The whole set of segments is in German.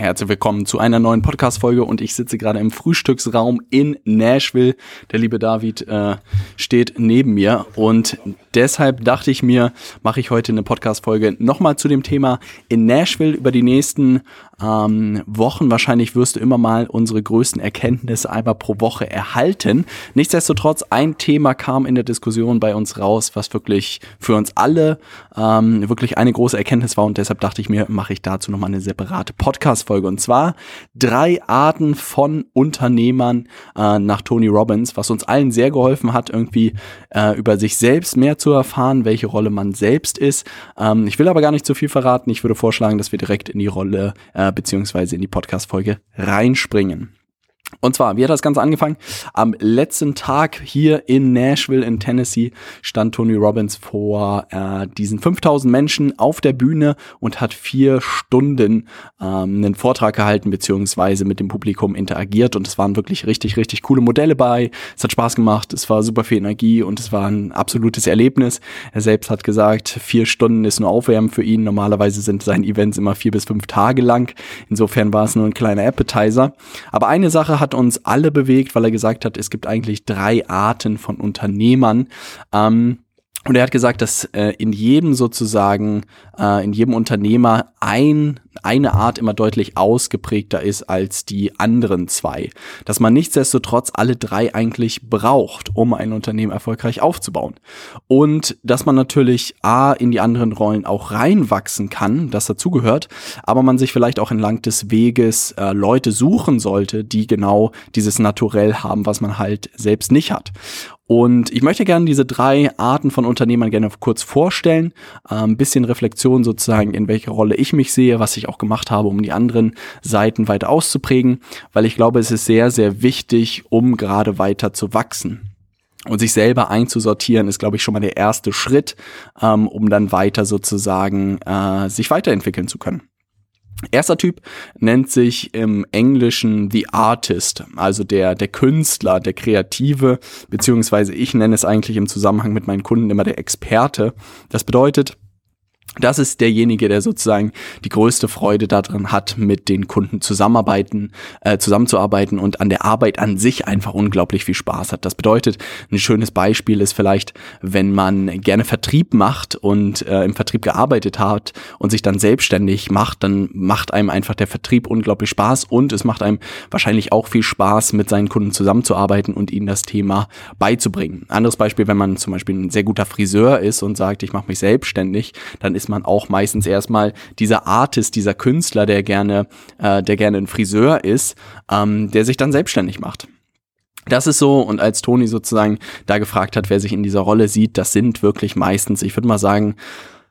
Herzlich willkommen zu einer neuen Podcast-Folge und ich sitze gerade im Frühstücksraum in Nashville. Der liebe David äh, steht neben mir und deshalb dachte ich mir, mache ich heute eine Podcast-Folge nochmal zu dem Thema in Nashville über die nächsten ähm, Wochen. Wahrscheinlich wirst du immer mal unsere größten Erkenntnisse einmal pro Woche erhalten. Nichtsdestotrotz, ein Thema kam in der Diskussion bei uns raus, was wirklich für uns alle ähm, wirklich eine große Erkenntnis war und deshalb dachte ich mir, mache ich dazu nochmal eine separate Podcast-Folge. Und zwar drei Arten von Unternehmern äh, nach Tony Robbins, was uns allen sehr geholfen hat, irgendwie äh, über sich selbst mehr zu erfahren, welche Rolle man selbst ist. Ähm, ich will aber gar nicht zu viel verraten. Ich würde vorschlagen, dass wir direkt in die Rolle äh, beziehungsweise in die Podcast-Folge reinspringen. Und zwar, wie hat das Ganze angefangen? Am letzten Tag hier in Nashville in Tennessee stand Tony Robbins vor äh, diesen 5000 Menschen auf der Bühne und hat vier Stunden ähm, einen Vortrag gehalten beziehungsweise mit dem Publikum interagiert und es waren wirklich richtig, richtig coole Modelle bei. Es hat Spaß gemacht, es war super viel Energie und es war ein absolutes Erlebnis. Er selbst hat gesagt, vier Stunden ist nur Aufwärmen für ihn. Normalerweise sind seine Events immer vier bis fünf Tage lang. Insofern war es nur ein kleiner Appetizer. Aber eine Sache hat uns alle bewegt, weil er gesagt hat, es gibt eigentlich drei Arten von Unternehmern. Ähm, und er hat gesagt, dass äh, in jedem sozusagen, äh, in jedem Unternehmer ein, eine Art immer deutlich ausgeprägter ist als die anderen zwei. Dass man nichtsdestotrotz alle drei eigentlich braucht, um ein Unternehmen erfolgreich aufzubauen. Und dass man natürlich A, in die anderen Rollen auch reinwachsen kann, das dazugehört, aber man sich vielleicht auch entlang des Weges äh, Leute suchen sollte, die genau dieses Naturell haben, was man halt selbst nicht hat. Und ich möchte gerne diese drei Arten von Unternehmern gerne kurz vorstellen. Äh, ein bisschen Reflexion sozusagen, in welcher Rolle ich mich sehe, was ich auch gemacht habe, um die anderen Seiten weiter auszuprägen, weil ich glaube, es ist sehr, sehr wichtig, um gerade weiter zu wachsen. Und sich selber einzusortieren, ist, glaube ich, schon mal der erste Schritt, ähm, um dann weiter sozusagen äh, sich weiterentwickeln zu können. Erster Typ nennt sich im Englischen The Artist, also der, der Künstler, der Kreative, beziehungsweise ich nenne es eigentlich im Zusammenhang mit meinen Kunden immer der Experte. Das bedeutet, das ist derjenige, der sozusagen die größte Freude daran hat, mit den Kunden zusammenarbeiten, äh, zusammenzuarbeiten und an der Arbeit an sich einfach unglaublich viel Spaß hat. Das bedeutet, ein schönes Beispiel ist vielleicht, wenn man gerne Vertrieb macht und äh, im Vertrieb gearbeitet hat und sich dann selbstständig macht, dann macht einem einfach der Vertrieb unglaublich Spaß und es macht einem wahrscheinlich auch viel Spaß, mit seinen Kunden zusammenzuarbeiten und ihnen das Thema beizubringen. Anderes Beispiel, wenn man zum Beispiel ein sehr guter Friseur ist und sagt, ich mache mich selbstständig, dann ist man auch meistens erstmal dieser Artist, dieser Künstler, der gerne, äh, der gerne ein Friseur ist, ähm, der sich dann selbstständig macht. Das ist so, und als Toni sozusagen da gefragt hat, wer sich in dieser Rolle sieht, das sind wirklich meistens, ich würde mal sagen,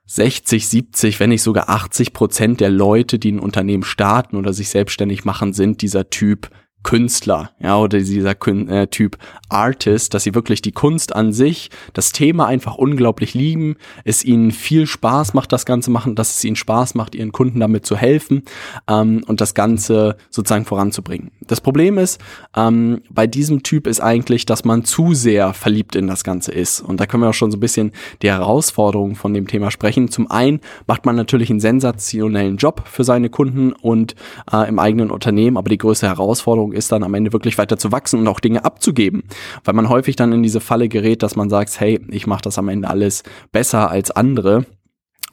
60, 70, wenn nicht sogar 80 Prozent der Leute, die ein Unternehmen starten oder sich selbstständig machen, sind dieser Typ Künstler, ja, oder dieser Kün äh, Typ Artist, dass sie wirklich die Kunst an sich, das Thema einfach unglaublich lieben, es ihnen viel Spaß macht, das Ganze machen, dass es ihnen Spaß macht, ihren Kunden damit zu helfen ähm, und das Ganze sozusagen voranzubringen. Das Problem ist, ähm, bei diesem Typ ist eigentlich, dass man zu sehr verliebt in das Ganze ist. Und da können wir auch schon so ein bisschen die Herausforderungen von dem Thema sprechen. Zum einen macht man natürlich einen sensationellen Job für seine Kunden und äh, im eigenen Unternehmen, aber die größte Herausforderung Herausforderung ist dann am Ende wirklich weiter zu wachsen und auch Dinge abzugeben, weil man häufig dann in diese Falle gerät, dass man sagt, hey, ich mache das am Ende alles besser als andere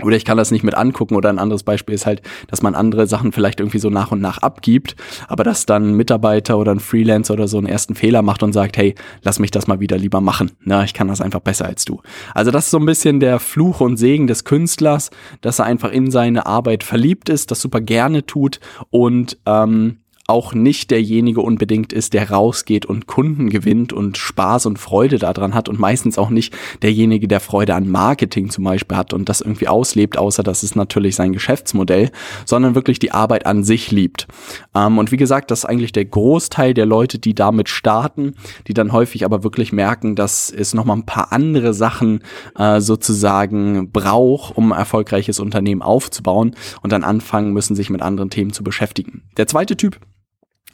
oder ich kann das nicht mit angucken oder ein anderes Beispiel ist halt, dass man andere Sachen vielleicht irgendwie so nach und nach abgibt, aber dass dann ein Mitarbeiter oder ein Freelancer oder so einen ersten Fehler macht und sagt, hey, lass mich das mal wieder lieber machen. Na, ich kann das einfach besser als du. Also das ist so ein bisschen der Fluch und Segen des Künstlers, dass er einfach in seine Arbeit verliebt ist, das super gerne tut und ähm, auch nicht derjenige unbedingt ist, der rausgeht und Kunden gewinnt und Spaß und Freude daran hat und meistens auch nicht derjenige, der Freude an Marketing zum Beispiel hat und das irgendwie auslebt, außer das ist natürlich sein Geschäftsmodell, sondern wirklich die Arbeit an sich liebt. Ähm, und wie gesagt, das ist eigentlich der Großteil der Leute, die damit starten, die dann häufig aber wirklich merken, dass es nochmal ein paar andere Sachen äh, sozusagen braucht, um ein erfolgreiches Unternehmen aufzubauen und dann anfangen müssen, sich mit anderen Themen zu beschäftigen. Der zweite Typ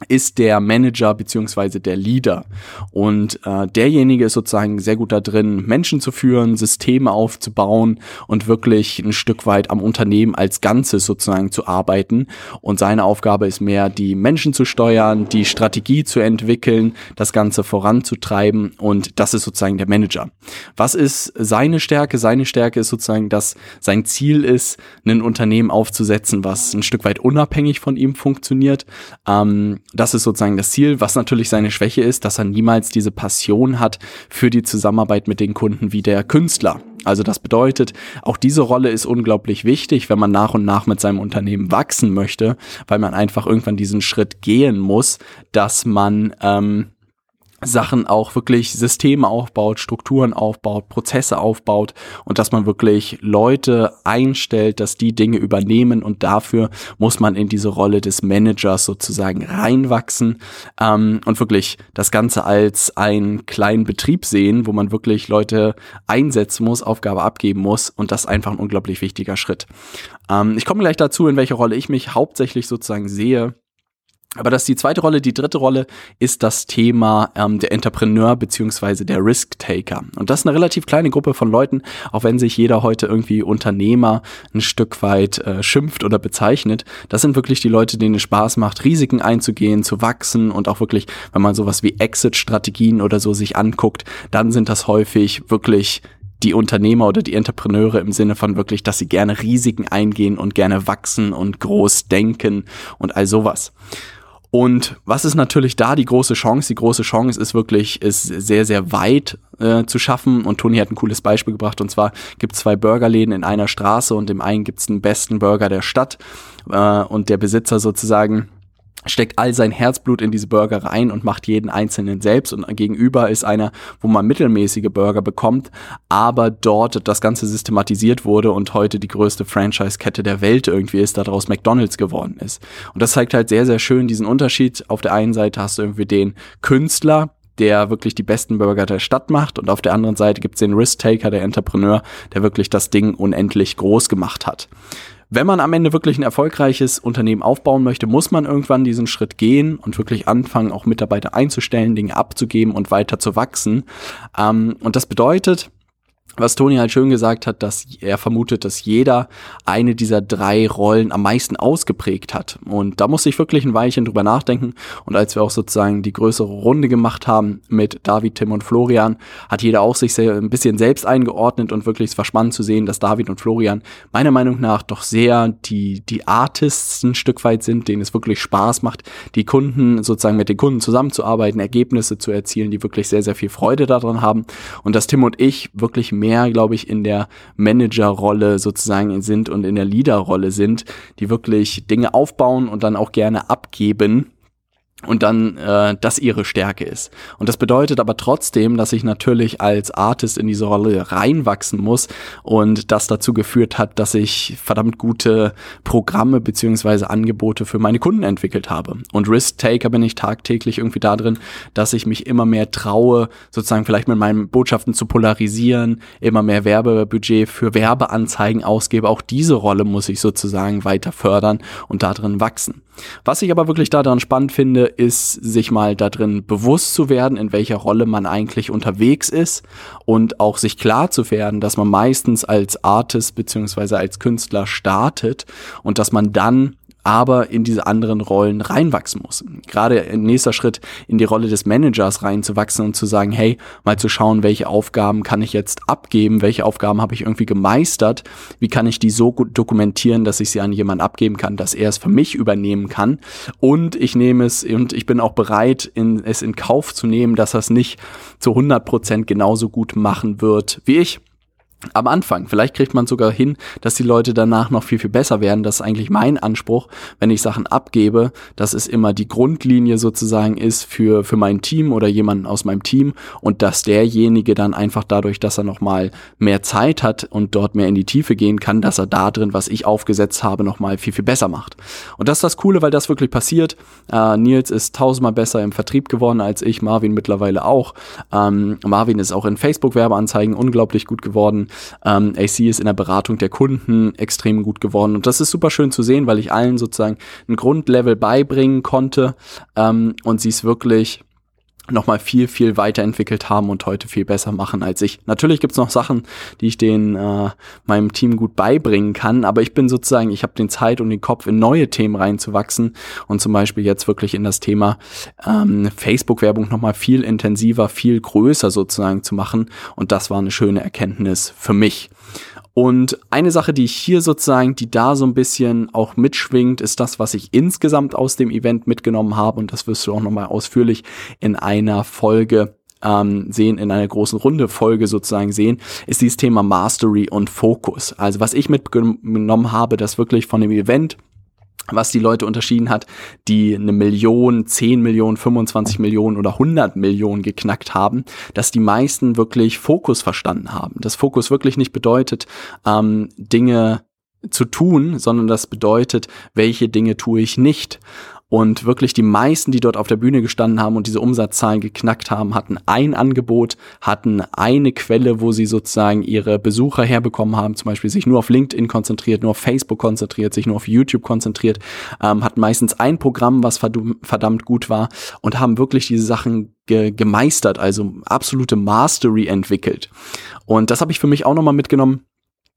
ist der Manager beziehungsweise der Leader. Und äh, derjenige ist sozusagen sehr gut da drin, Menschen zu führen, Systeme aufzubauen und wirklich ein Stück weit am Unternehmen als Ganzes sozusagen zu arbeiten. Und seine Aufgabe ist mehr, die Menschen zu steuern, die Strategie zu entwickeln, das Ganze voranzutreiben. Und das ist sozusagen der Manager. Was ist seine Stärke? Seine Stärke ist sozusagen, dass sein Ziel ist, ein Unternehmen aufzusetzen, was ein Stück weit unabhängig von ihm funktioniert. Ähm, das ist sozusagen das Ziel. Was natürlich seine Schwäche ist, dass er niemals diese Passion hat für die Zusammenarbeit mit den Kunden wie der Künstler. Also das bedeutet, auch diese Rolle ist unglaublich wichtig, wenn man nach und nach mit seinem Unternehmen wachsen möchte, weil man einfach irgendwann diesen Schritt gehen muss, dass man ähm, Sachen auch wirklich Systeme aufbaut, Strukturen aufbaut, Prozesse aufbaut und dass man wirklich Leute einstellt, dass die Dinge übernehmen und dafür muss man in diese Rolle des Managers sozusagen reinwachsen ähm, und wirklich das Ganze als einen kleinen Betrieb sehen, wo man wirklich Leute einsetzen muss, Aufgabe abgeben muss und das ist einfach ein unglaublich wichtiger Schritt. Ähm, ich komme gleich dazu, in welcher Rolle ich mich hauptsächlich sozusagen sehe aber das ist die zweite Rolle. Die dritte Rolle ist das Thema ähm, der Entrepreneur beziehungsweise der Risk-Taker. Und das ist eine relativ kleine Gruppe von Leuten, auch wenn sich jeder heute irgendwie Unternehmer ein Stück weit äh, schimpft oder bezeichnet. Das sind wirklich die Leute, denen es Spaß macht, Risiken einzugehen, zu wachsen und auch wirklich, wenn man sowas wie Exit-Strategien oder so sich anguckt, dann sind das häufig wirklich die Unternehmer oder die Entrepreneure im Sinne von wirklich, dass sie gerne Risiken eingehen und gerne wachsen und groß denken und all sowas. Und was ist natürlich da die große Chance? Die große Chance ist wirklich, es sehr, sehr weit äh, zu schaffen. Und Toni hat ein cooles Beispiel gebracht. Und zwar gibt es zwei Burgerläden in einer Straße und im einen gibt es den besten Burger der Stadt. Äh, und der Besitzer sozusagen steckt all sein Herzblut in diese Burger rein und macht jeden einzelnen selbst und gegenüber ist einer, wo man mittelmäßige Burger bekommt, aber dort das Ganze systematisiert wurde und heute die größte Franchise-Kette der Welt irgendwie ist, daraus McDonald's geworden ist. Und das zeigt halt sehr, sehr schön diesen Unterschied. Auf der einen Seite hast du irgendwie den Künstler, der wirklich die besten Burger der Stadt macht und auf der anderen Seite gibt's den Risk-Taker, der Entrepreneur, der wirklich das Ding unendlich groß gemacht hat wenn man am Ende wirklich ein erfolgreiches Unternehmen aufbauen möchte, muss man irgendwann diesen Schritt gehen und wirklich anfangen, auch Mitarbeiter einzustellen, Dinge abzugeben und weiter zu wachsen. Ähm, und das bedeutet, was Toni halt schön gesagt hat, dass er vermutet, dass jeder eine dieser drei Rollen am meisten ausgeprägt hat. Und da muss ich wirklich ein Weilchen drüber nachdenken. Und als wir auch sozusagen die größere Runde gemacht haben mit David, Tim und Florian, hat jeder auch sich sehr, ein bisschen selbst eingeordnet und wirklich es war spannend zu sehen, dass David und Florian meiner Meinung nach doch sehr die, die Artists ein Stück weit sind, denen es wirklich Spaß macht, die Kunden sozusagen mit den Kunden zusammenzuarbeiten, Ergebnisse zu erzielen, die wirklich sehr, sehr viel Freude daran haben. Und dass Tim und ich wirklich mehr, glaube ich, in der Managerrolle sozusagen sind und in der Leaderrolle sind, die wirklich Dinge aufbauen und dann auch gerne abgeben und dann äh, das ihre Stärke ist. Und das bedeutet aber trotzdem, dass ich natürlich als Artist in diese Rolle reinwachsen muss und das dazu geführt hat, dass ich verdammt gute Programme beziehungsweise Angebote für meine Kunden entwickelt habe. Und Risk Taker bin ich tagtäglich irgendwie da drin, dass ich mich immer mehr traue, sozusagen vielleicht mit meinen Botschaften zu polarisieren, immer mehr Werbebudget für Werbeanzeigen ausgebe. Auch diese Rolle muss ich sozusagen weiter fördern und da drin wachsen. Was ich aber wirklich daran spannend finde, ist, sich mal darin bewusst zu werden, in welcher Rolle man eigentlich unterwegs ist und auch sich klar zu werden, dass man meistens als Artist beziehungsweise als Künstler startet und dass man dann aber in diese anderen Rollen reinwachsen muss. Gerade ein nächster Schritt in die Rolle des Managers reinzuwachsen und zu sagen, hey, mal zu schauen, welche Aufgaben kann ich jetzt abgeben, welche Aufgaben habe ich irgendwie gemeistert, wie kann ich die so gut dokumentieren, dass ich sie an jemanden abgeben kann, dass er es für mich übernehmen kann und ich nehme es und ich bin auch bereit, in, es in Kauf zu nehmen, dass er es nicht zu 100 Prozent genauso gut machen wird wie ich. Am Anfang. Vielleicht kriegt man sogar hin, dass die Leute danach noch viel, viel besser werden. Das ist eigentlich mein Anspruch, wenn ich Sachen abgebe, dass es immer die Grundlinie sozusagen ist für, für mein Team oder jemanden aus meinem Team und dass derjenige dann einfach dadurch, dass er nochmal mehr Zeit hat und dort mehr in die Tiefe gehen kann, dass er da drin, was ich aufgesetzt habe, nochmal viel, viel besser macht. Und das ist das Coole, weil das wirklich passiert. Äh, Nils ist tausendmal besser im Vertrieb geworden als ich, Marvin mittlerweile auch. Ähm, Marvin ist auch in Facebook-Werbeanzeigen unglaublich gut geworden. Ähm, AC ist in der Beratung der Kunden extrem gut geworden. Und das ist super schön zu sehen, weil ich allen sozusagen ein Grundlevel beibringen konnte ähm, und sie es wirklich nochmal viel, viel weiterentwickelt haben und heute viel besser machen als ich. Natürlich gibt's noch Sachen, die ich den äh, meinem Team gut beibringen kann, aber ich bin sozusagen, ich habe den Zeit und den Kopf in neue Themen reinzuwachsen und zum Beispiel jetzt wirklich in das Thema ähm, Facebook-Werbung nochmal viel intensiver, viel größer sozusagen zu machen und das war eine schöne Erkenntnis für mich. Und eine Sache, die ich hier sozusagen, die da so ein bisschen auch mitschwingt, ist das, was ich insgesamt aus dem Event mitgenommen habe. Und das wirst du auch nochmal ausführlich in einer Folge ähm, sehen, in einer großen Runde Folge sozusagen sehen, ist dieses Thema Mastery und Fokus. Also was ich mitgenommen habe, das wirklich von dem Event was die Leute unterschieden hat, die eine Million, 10 Millionen, 25 Millionen oder 100 Millionen geknackt haben, dass die meisten wirklich Fokus verstanden haben. Dass Fokus wirklich nicht bedeutet, ähm, Dinge zu tun, sondern das bedeutet, welche Dinge tue ich nicht. Und wirklich die meisten, die dort auf der Bühne gestanden haben und diese Umsatzzahlen geknackt haben, hatten ein Angebot, hatten eine Quelle, wo sie sozusagen ihre Besucher herbekommen haben, zum Beispiel sich nur auf LinkedIn konzentriert, nur auf Facebook konzentriert, sich nur auf YouTube konzentriert, ähm, hatten meistens ein Programm, was verdammt gut war und haben wirklich diese Sachen ge gemeistert, also absolute Mastery entwickelt. Und das habe ich für mich auch nochmal mitgenommen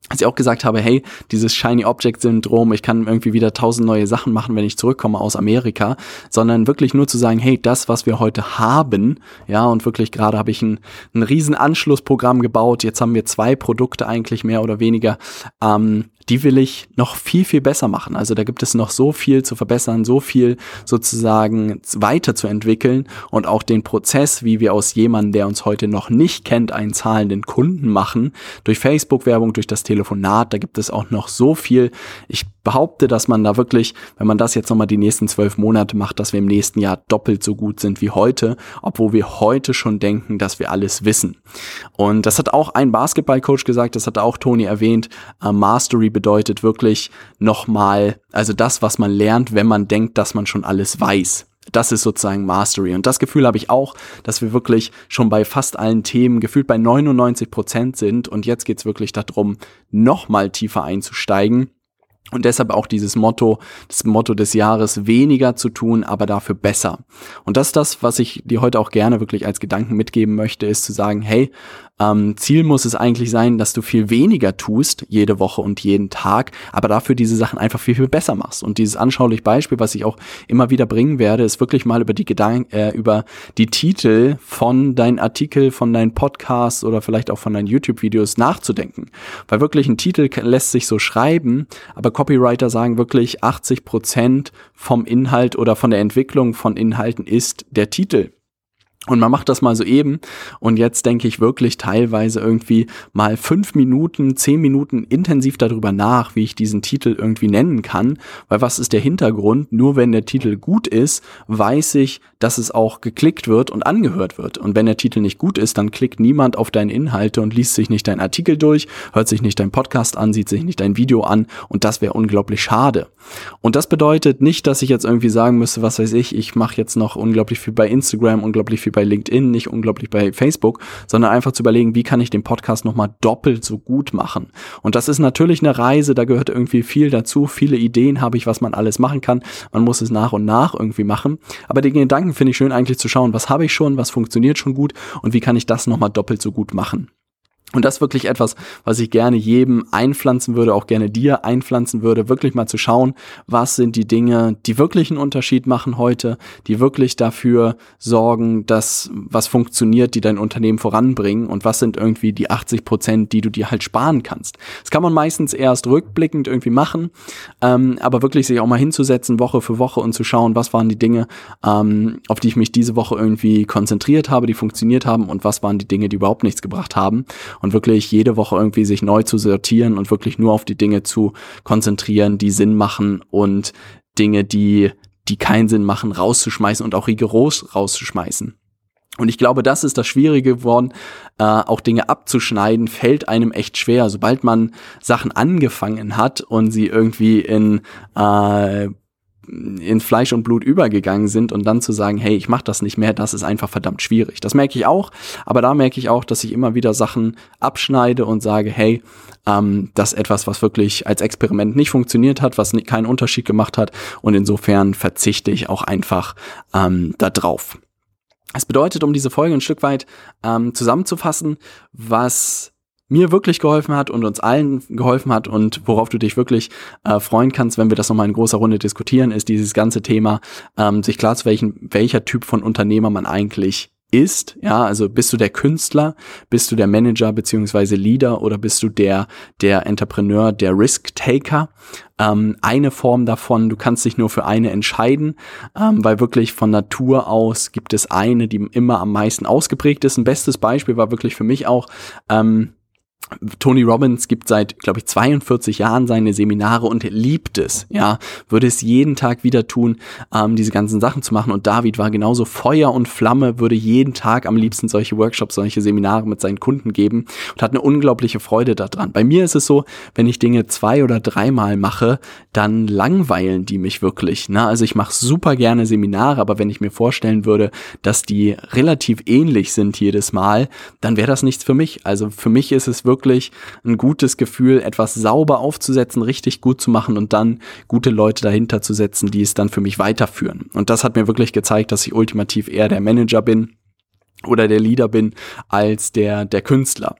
als ich auch gesagt habe, hey, dieses Shiny Object Syndrom, ich kann irgendwie wieder tausend neue Sachen machen, wenn ich zurückkomme aus Amerika, sondern wirklich nur zu sagen, hey, das, was wir heute haben, ja, und wirklich gerade habe ich ein, ein riesen Anschlussprogramm gebaut, jetzt haben wir zwei Produkte eigentlich mehr oder weniger, ähm, die will ich noch viel, viel besser machen. Also da gibt es noch so viel zu verbessern, so viel sozusagen weiterzuentwickeln und auch den Prozess, wie wir aus jemandem, der uns heute noch nicht kennt, einen zahlenden Kunden machen, durch Facebook-Werbung, durch das Telefonat, da gibt es auch noch so viel. Ich behaupte, dass man da wirklich, wenn man das jetzt nochmal die nächsten zwölf Monate macht, dass wir im nächsten Jahr doppelt so gut sind wie heute, obwohl wir heute schon denken, dass wir alles wissen. Und das hat auch ein Basketballcoach gesagt, das hat auch Toni erwähnt, äh, Mastery bedeutet wirklich nochmal, also das, was man lernt, wenn man denkt, dass man schon alles weiß. Das ist sozusagen Mastery. Und das Gefühl habe ich auch, dass wir wirklich schon bei fast allen Themen gefühlt bei 99 Prozent sind. Und jetzt geht's wirklich darum, nochmal tiefer einzusteigen und deshalb auch dieses Motto, das Motto des Jahres, weniger zu tun, aber dafür besser. Und das ist das, was ich dir heute auch gerne wirklich als Gedanken mitgeben möchte, ist zu sagen, hey, ähm, Ziel muss es eigentlich sein, dass du viel weniger tust, jede Woche und jeden Tag, aber dafür diese Sachen einfach viel, viel besser machst. Und dieses anschauliche Beispiel, was ich auch immer wieder bringen werde, ist wirklich mal über die Gedanken, äh, über die Titel von deinen Artikel, von deinen Podcasts oder vielleicht auch von deinen YouTube-Videos nachzudenken. Weil wirklich ein Titel lässt sich so schreiben, aber Copywriter sagen wirklich 80 Prozent vom Inhalt oder von der Entwicklung von Inhalten ist der Titel. Und man macht das mal so eben. Und jetzt denke ich wirklich teilweise irgendwie mal fünf Minuten, zehn Minuten intensiv darüber nach, wie ich diesen Titel irgendwie nennen kann. Weil was ist der Hintergrund? Nur wenn der Titel gut ist, weiß ich, dass es auch geklickt wird und angehört wird. Und wenn der Titel nicht gut ist, dann klickt niemand auf deine Inhalte und liest sich nicht dein Artikel durch, hört sich nicht dein Podcast an, sieht sich nicht dein Video an. Und das wäre unglaublich schade. Und das bedeutet nicht, dass ich jetzt irgendwie sagen müsste, was weiß ich, ich mache jetzt noch unglaublich viel bei Instagram, unglaublich viel bei LinkedIn, nicht unglaublich bei Facebook, sondern einfach zu überlegen, wie kann ich den Podcast nochmal doppelt so gut machen. Und das ist natürlich eine Reise, da gehört irgendwie viel dazu. Viele Ideen habe ich, was man alles machen kann. Man muss es nach und nach irgendwie machen. Aber den Gedanken finde ich schön eigentlich zu schauen, was habe ich schon, was funktioniert schon gut und wie kann ich das nochmal doppelt so gut machen. Und das wirklich etwas, was ich gerne jedem einpflanzen würde, auch gerne dir einpflanzen würde, wirklich mal zu schauen, was sind die Dinge, die wirklich einen Unterschied machen heute, die wirklich dafür sorgen, dass was funktioniert, die dein Unternehmen voranbringen und was sind irgendwie die 80 Prozent, die du dir halt sparen kannst. Das kann man meistens erst rückblickend irgendwie machen, ähm, aber wirklich sich auch mal hinzusetzen, Woche für Woche und zu schauen, was waren die Dinge, ähm, auf die ich mich diese Woche irgendwie konzentriert habe, die funktioniert haben und was waren die Dinge, die überhaupt nichts gebracht haben. und wirklich jede Woche irgendwie sich neu zu sortieren und wirklich nur auf die Dinge zu konzentrieren, die Sinn machen und Dinge, die, die keinen Sinn machen, rauszuschmeißen und auch rigoros rauszuschmeißen. Und ich glaube, das ist das Schwierige geworden, äh, auch Dinge abzuschneiden, fällt einem echt schwer. Sobald man Sachen angefangen hat und sie irgendwie in äh, in Fleisch und Blut übergegangen sind und dann zu sagen, hey, ich mache das nicht mehr, das ist einfach verdammt schwierig. Das merke ich auch, aber da merke ich auch, dass ich immer wieder Sachen abschneide und sage, hey, ähm, das ist etwas, was wirklich als Experiment nicht funktioniert hat, was keinen Unterschied gemacht hat und insofern verzichte ich auch einfach ähm, da drauf. Es bedeutet, um diese Folge ein Stück weit ähm, zusammenzufassen, was mir wirklich geholfen hat und uns allen geholfen hat und worauf du dich wirklich äh, freuen kannst, wenn wir das nochmal in großer Runde diskutieren, ist dieses ganze Thema, ähm, sich klar zu welchen, welcher Typ von Unternehmer man eigentlich ist, ja, also bist du der Künstler, bist du der Manager beziehungsweise Leader oder bist du der der Entrepreneur, der Risk-Taker? Ähm, eine Form davon, du kannst dich nur für eine entscheiden, ähm, weil wirklich von Natur aus gibt es eine, die immer am meisten ausgeprägt ist. Ein bestes Beispiel war wirklich für mich auch ähm, Tony Robbins gibt seit, glaube ich, 42 Jahren seine Seminare und liebt es, ja, würde es jeden Tag wieder tun, ähm, diese ganzen Sachen zu machen. Und David war genauso Feuer und Flamme, würde jeden Tag am liebsten solche Workshops, solche Seminare mit seinen Kunden geben und hat eine unglaubliche Freude daran. Bei mir ist es so, wenn ich Dinge zwei oder dreimal mache, dann langweilen die mich wirklich. Ne? Also ich mache super gerne Seminare, aber wenn ich mir vorstellen würde, dass die relativ ähnlich sind jedes Mal, dann wäre das nichts für mich. Also für mich ist es wirklich wirklich ein gutes Gefühl, etwas sauber aufzusetzen, richtig gut zu machen und dann gute Leute dahinter zu setzen, die es dann für mich weiterführen. Und das hat mir wirklich gezeigt, dass ich ultimativ eher der Manager bin oder der Leader bin als der, der Künstler.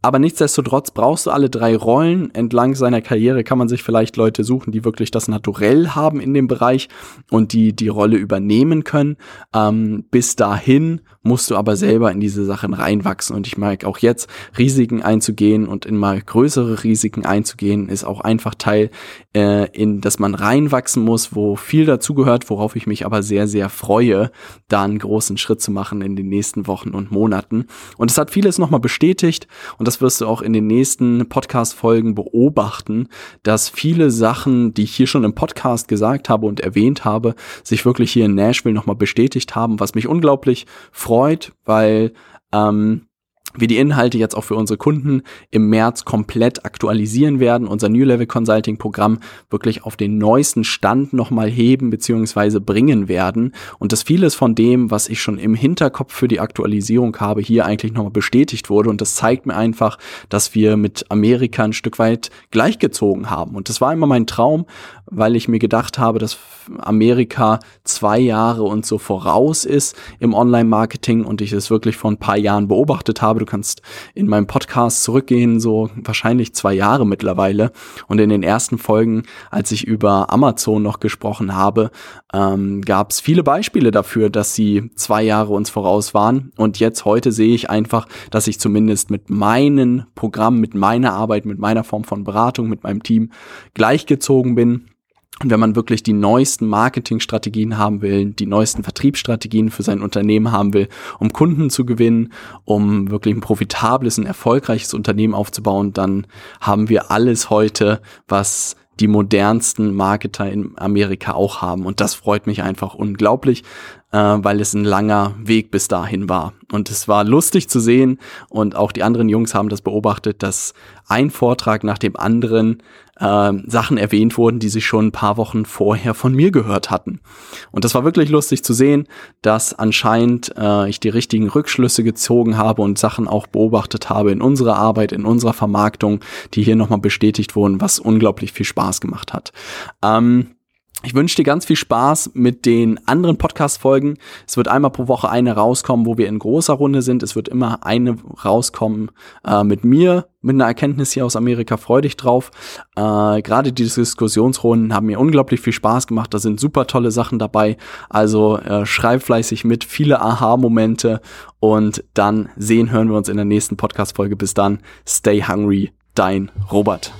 Aber nichtsdestotrotz brauchst du alle drei Rollen. Entlang seiner Karriere kann man sich vielleicht Leute suchen, die wirklich das Naturell haben in dem Bereich und die die Rolle übernehmen können. Ähm, bis dahin musst du aber selber in diese Sachen reinwachsen. Und ich mag auch jetzt, Risiken einzugehen und in mal größere Risiken einzugehen, ist auch einfach Teil, äh, in dass man reinwachsen muss, wo viel dazugehört, worauf ich mich aber sehr, sehr freue, da einen großen Schritt zu machen in den nächsten Wochen und Monaten. Und es hat vieles nochmal bestätigt und das wirst du auch in den nächsten Podcast-Folgen beobachten, dass viele Sachen, die ich hier schon im Podcast gesagt habe und erwähnt habe, sich wirklich hier in Nashville nochmal bestätigt haben, was mich unglaublich freut freut, weil ähm, wir die Inhalte jetzt auch für unsere Kunden im März komplett aktualisieren werden, unser New Level Consulting Programm wirklich auf den neuesten Stand nochmal heben bzw. bringen werden und dass vieles von dem, was ich schon im Hinterkopf für die Aktualisierung habe, hier eigentlich nochmal bestätigt wurde und das zeigt mir einfach, dass wir mit Amerika ein Stück weit gleichgezogen haben und das war immer mein Traum, weil ich mir gedacht habe, dass Amerika zwei Jahre und so voraus ist im Online-Marketing und ich es wirklich vor ein paar Jahren beobachtet habe Du kannst in meinem Podcast zurückgehen, so wahrscheinlich zwei Jahre mittlerweile. Und in den ersten Folgen, als ich über Amazon noch gesprochen habe, ähm, gab es viele Beispiele dafür, dass sie zwei Jahre uns voraus waren. Und jetzt heute sehe ich einfach, dass ich zumindest mit meinen Programmen, mit meiner Arbeit, mit meiner Form von Beratung, mit meinem Team gleichgezogen bin wenn man wirklich die neuesten Marketingstrategien haben will, die neuesten Vertriebsstrategien für sein Unternehmen haben will, um Kunden zu gewinnen, um wirklich ein profitables, ein erfolgreiches Unternehmen aufzubauen, dann haben wir alles heute, was die modernsten Marketer in Amerika auch haben. Und das freut mich einfach unglaublich, äh, weil es ein langer Weg bis dahin war. Und es war lustig zu sehen und auch die anderen Jungs haben das beobachtet, dass ein Vortrag nach dem anderen äh, Sachen erwähnt wurden, die sie schon ein paar Wochen vorher von mir gehört hatten. Und das war wirklich lustig zu sehen, dass anscheinend äh, ich die richtigen Rückschlüsse gezogen habe und Sachen auch beobachtet habe in unserer Arbeit, in unserer Vermarktung, die hier nochmal bestätigt wurden, was unglaublich viel Spaß gemacht hat. Ähm, ich wünsche dir ganz viel Spaß mit den anderen Podcast-Folgen. Es wird einmal pro Woche eine rauskommen, wo wir in großer Runde sind. Es wird immer eine rauskommen äh, mit mir, mit einer Erkenntnis hier aus Amerika. Freu dich drauf. Äh, Gerade die Diskussionsrunden haben mir unglaublich viel Spaß gemacht. Da sind super tolle Sachen dabei. Also äh, schreib fleißig mit, viele Aha-Momente. Und dann sehen, hören wir uns in der nächsten Podcast-Folge. Bis dann. Stay hungry. Dein Robert.